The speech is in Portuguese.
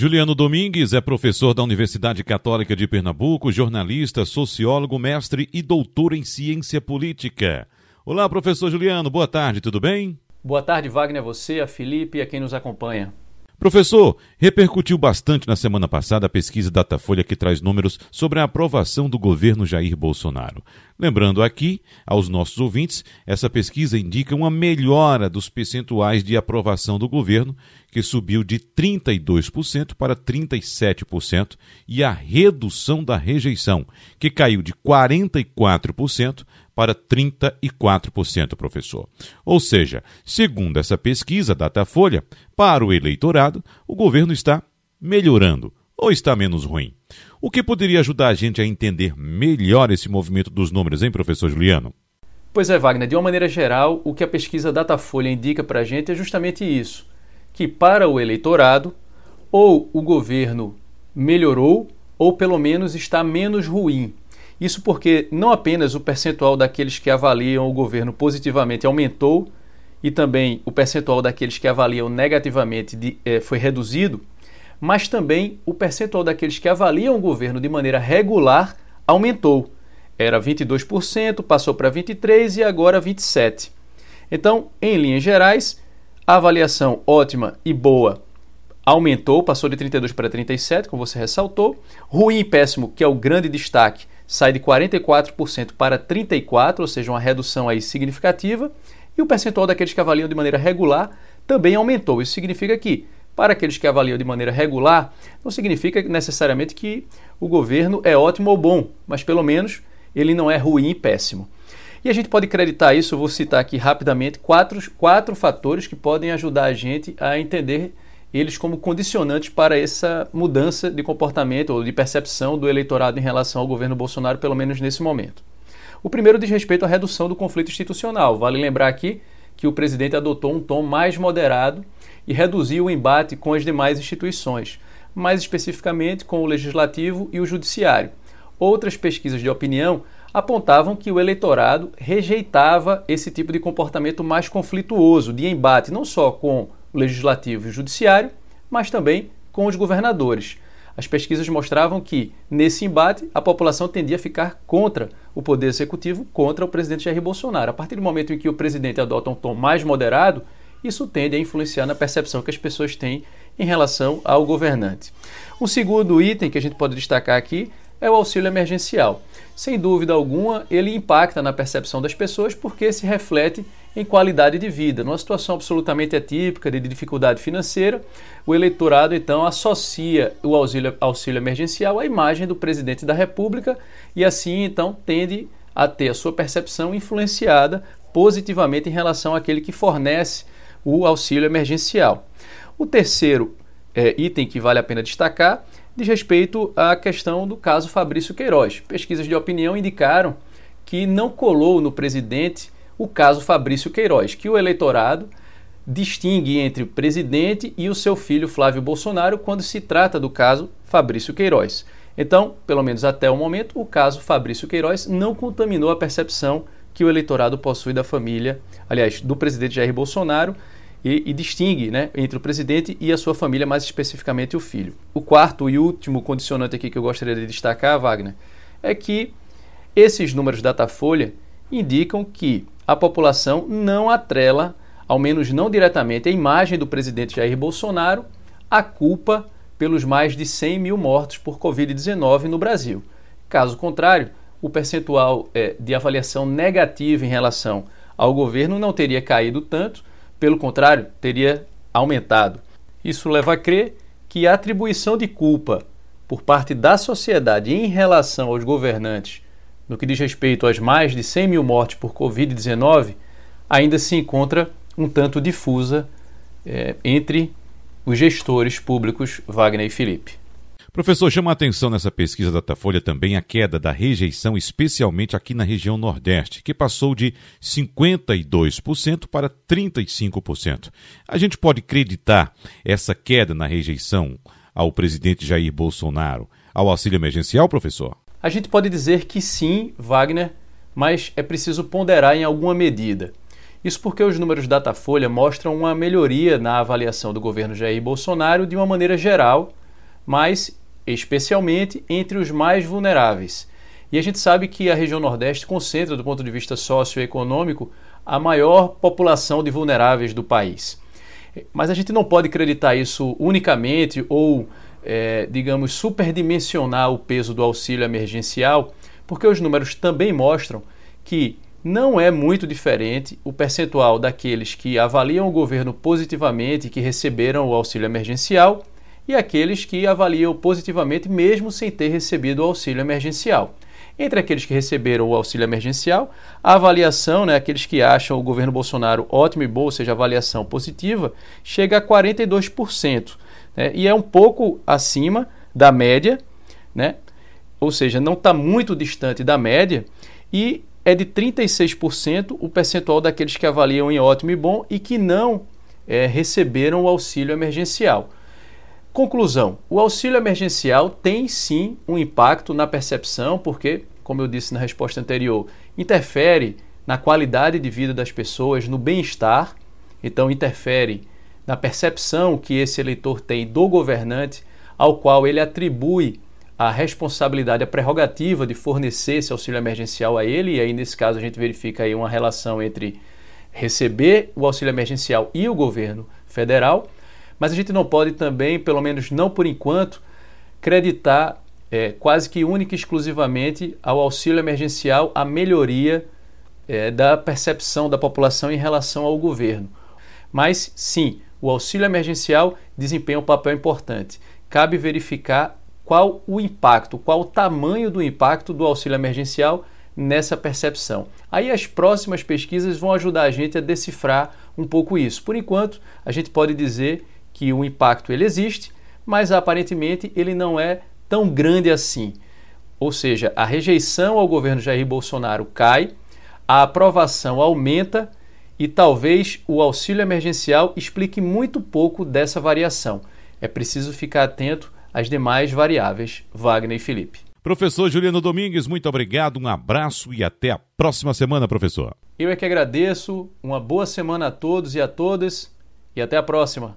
Juliano Domingues é professor da Universidade Católica de Pernambuco, jornalista, sociólogo, mestre e doutor em ciência política. Olá, professor Juliano, boa tarde, tudo bem? Boa tarde, Wagner, a você, a Felipe e a quem nos acompanha. Professor, repercutiu bastante na semana passada a pesquisa Datafolha que traz números sobre a aprovação do governo Jair Bolsonaro. Lembrando aqui aos nossos ouvintes, essa pesquisa indica uma melhora dos percentuais de aprovação do governo, que subiu de 32% para 37%, e a redução da rejeição, que caiu de 44% para 34%, professor. Ou seja, segundo essa pesquisa Datafolha, para o eleitorado, o governo está melhorando ou está menos ruim. O que poderia ajudar a gente a entender melhor esse movimento dos números, hein, professor Juliano? Pois é, Wagner, de uma maneira geral, o que a pesquisa Datafolha indica para a gente é justamente isso: que para o eleitorado, ou o governo melhorou, ou pelo menos está menos ruim. Isso porque não apenas o percentual daqueles que avaliam o governo positivamente aumentou, e também o percentual daqueles que avaliam negativamente de, eh, foi reduzido, mas também o percentual daqueles que avaliam o governo de maneira regular aumentou. Era 22%, passou para 23% e agora 27%. Então, em linhas gerais, a avaliação ótima e boa aumentou, passou de 32 para 37, como você ressaltou. Ruim e péssimo, que é o grande destaque, sai de 44% para 34%, ou seja, uma redução aí significativa, e o percentual daqueles que avaliam de maneira regular também aumentou. Isso significa que, para aqueles que avaliam de maneira regular, não significa necessariamente que o governo é ótimo ou bom, mas pelo menos ele não é ruim e péssimo. E a gente pode acreditar isso, eu vou citar aqui rapidamente quatro, quatro fatores que podem ajudar a gente a entender eles como condicionantes para essa mudança de comportamento ou de percepção do eleitorado em relação ao governo Bolsonaro, pelo menos nesse momento. O primeiro diz respeito à redução do conflito institucional. Vale lembrar aqui que o presidente adotou um tom mais moderado e reduziu o embate com as demais instituições, mais especificamente com o legislativo e o judiciário. Outras pesquisas de opinião apontavam que o eleitorado rejeitava esse tipo de comportamento mais conflituoso, de embate não só com legislativo e judiciário, mas também com os governadores. As pesquisas mostravam que, nesse embate, a população tendia a ficar contra o poder executivo, contra o presidente Jair Bolsonaro. A partir do momento em que o presidente adota um tom mais moderado, isso tende a influenciar na percepção que as pessoas têm em relação ao governante. Um segundo item que a gente pode destacar aqui é o auxílio emergencial. Sem dúvida alguma, ele impacta na percepção das pessoas porque se reflete em qualidade de vida. Numa situação absolutamente atípica de dificuldade financeira, o eleitorado então associa o auxílio, auxílio emergencial à imagem do presidente da República e assim então tende a ter a sua percepção influenciada positivamente em relação àquele que fornece o auxílio emergencial. O terceiro é, item que vale a pena destacar diz respeito à questão do caso Fabrício Queiroz. Pesquisas de opinião indicaram que não colou no presidente o caso Fabrício Queiroz, que o eleitorado distingue entre o presidente e o seu filho Flávio Bolsonaro quando se trata do caso Fabrício Queiroz. Então, pelo menos até o momento, o caso Fabrício Queiroz não contaminou a percepção que o eleitorado possui da família, aliás, do presidente Jair Bolsonaro e, e, distingue né, entre o presidente e a sua família, mais especificamente o filho. O quarto e último condicionante aqui que eu gostaria de destacar, Wagner, é que esses números da Datafolha indicam que a população não atrela, ao menos não diretamente, a imagem do presidente Jair Bolsonaro à culpa pelos mais de 100 mil mortos por Covid-19 no Brasil. Caso contrário, o percentual é, de avaliação negativa em relação ao governo não teria caído tanto, pelo contrário, teria aumentado. Isso leva a crer que a atribuição de culpa por parte da sociedade em relação aos governantes no que diz respeito às mais de 100 mil mortes por Covid-19, ainda se encontra um tanto difusa é, entre os gestores públicos Wagner e Felipe. Professor, chama a atenção nessa pesquisa da Datafolha também a queda da rejeição, especialmente aqui na região Nordeste, que passou de 52% para 35%. A gente pode acreditar essa queda na rejeição ao presidente Jair Bolsonaro, ao auxílio emergencial, professor? A gente pode dizer que sim, Wagner, mas é preciso ponderar em alguma medida. Isso porque os números Datafolha mostram uma melhoria na avaliação do governo Jair Bolsonaro de uma maneira geral, mas especialmente entre os mais vulneráveis. E a gente sabe que a região Nordeste concentra, do ponto de vista socioeconômico, a maior população de vulneráveis do país. Mas a gente não pode acreditar isso unicamente ou, é, digamos, superdimensionar o peso do auxílio emergencial, porque os números também mostram que não é muito diferente o percentual daqueles que avaliam o governo positivamente que receberam o auxílio emergencial e aqueles que avaliam positivamente mesmo sem ter recebido o auxílio emergencial. Entre aqueles que receberam o auxílio emergencial, a avaliação, né, aqueles que acham o governo Bolsonaro ótimo e bom, ou seja, avaliação positiva, chega a 42%. Né, e é um pouco acima da média, né, ou seja, não está muito distante da média, e é de 36% o percentual daqueles que avaliam em ótimo e bom e que não é, receberam o auxílio emergencial. Conclusão: o auxílio emergencial tem sim um impacto na percepção, porque, como eu disse na resposta anterior, interfere na qualidade de vida das pessoas, no bem-estar, então interfere na percepção que esse eleitor tem do governante, ao qual ele atribui a responsabilidade, a prerrogativa de fornecer esse auxílio emergencial a ele, e aí nesse caso a gente verifica aí uma relação entre receber o auxílio emergencial e o governo federal. Mas a gente não pode também, pelo menos não por enquanto, creditar é, quase que única e exclusivamente ao auxílio emergencial a melhoria é, da percepção da população em relação ao governo. Mas sim, o auxílio emergencial desempenha um papel importante. Cabe verificar qual o impacto, qual o tamanho do impacto do auxílio emergencial nessa percepção. Aí as próximas pesquisas vão ajudar a gente a decifrar um pouco isso. Por enquanto, a gente pode dizer que o impacto ele existe, mas aparentemente ele não é tão grande assim. Ou seja, a rejeição ao governo Jair Bolsonaro cai, a aprovação aumenta e talvez o auxílio emergencial explique muito pouco dessa variação. É preciso ficar atento às demais variáveis. Wagner e Felipe. Professor Juliano Domingues, muito obrigado, um abraço e até a próxima semana, professor. Eu é que agradeço, uma boa semana a todos e a todas e até a próxima.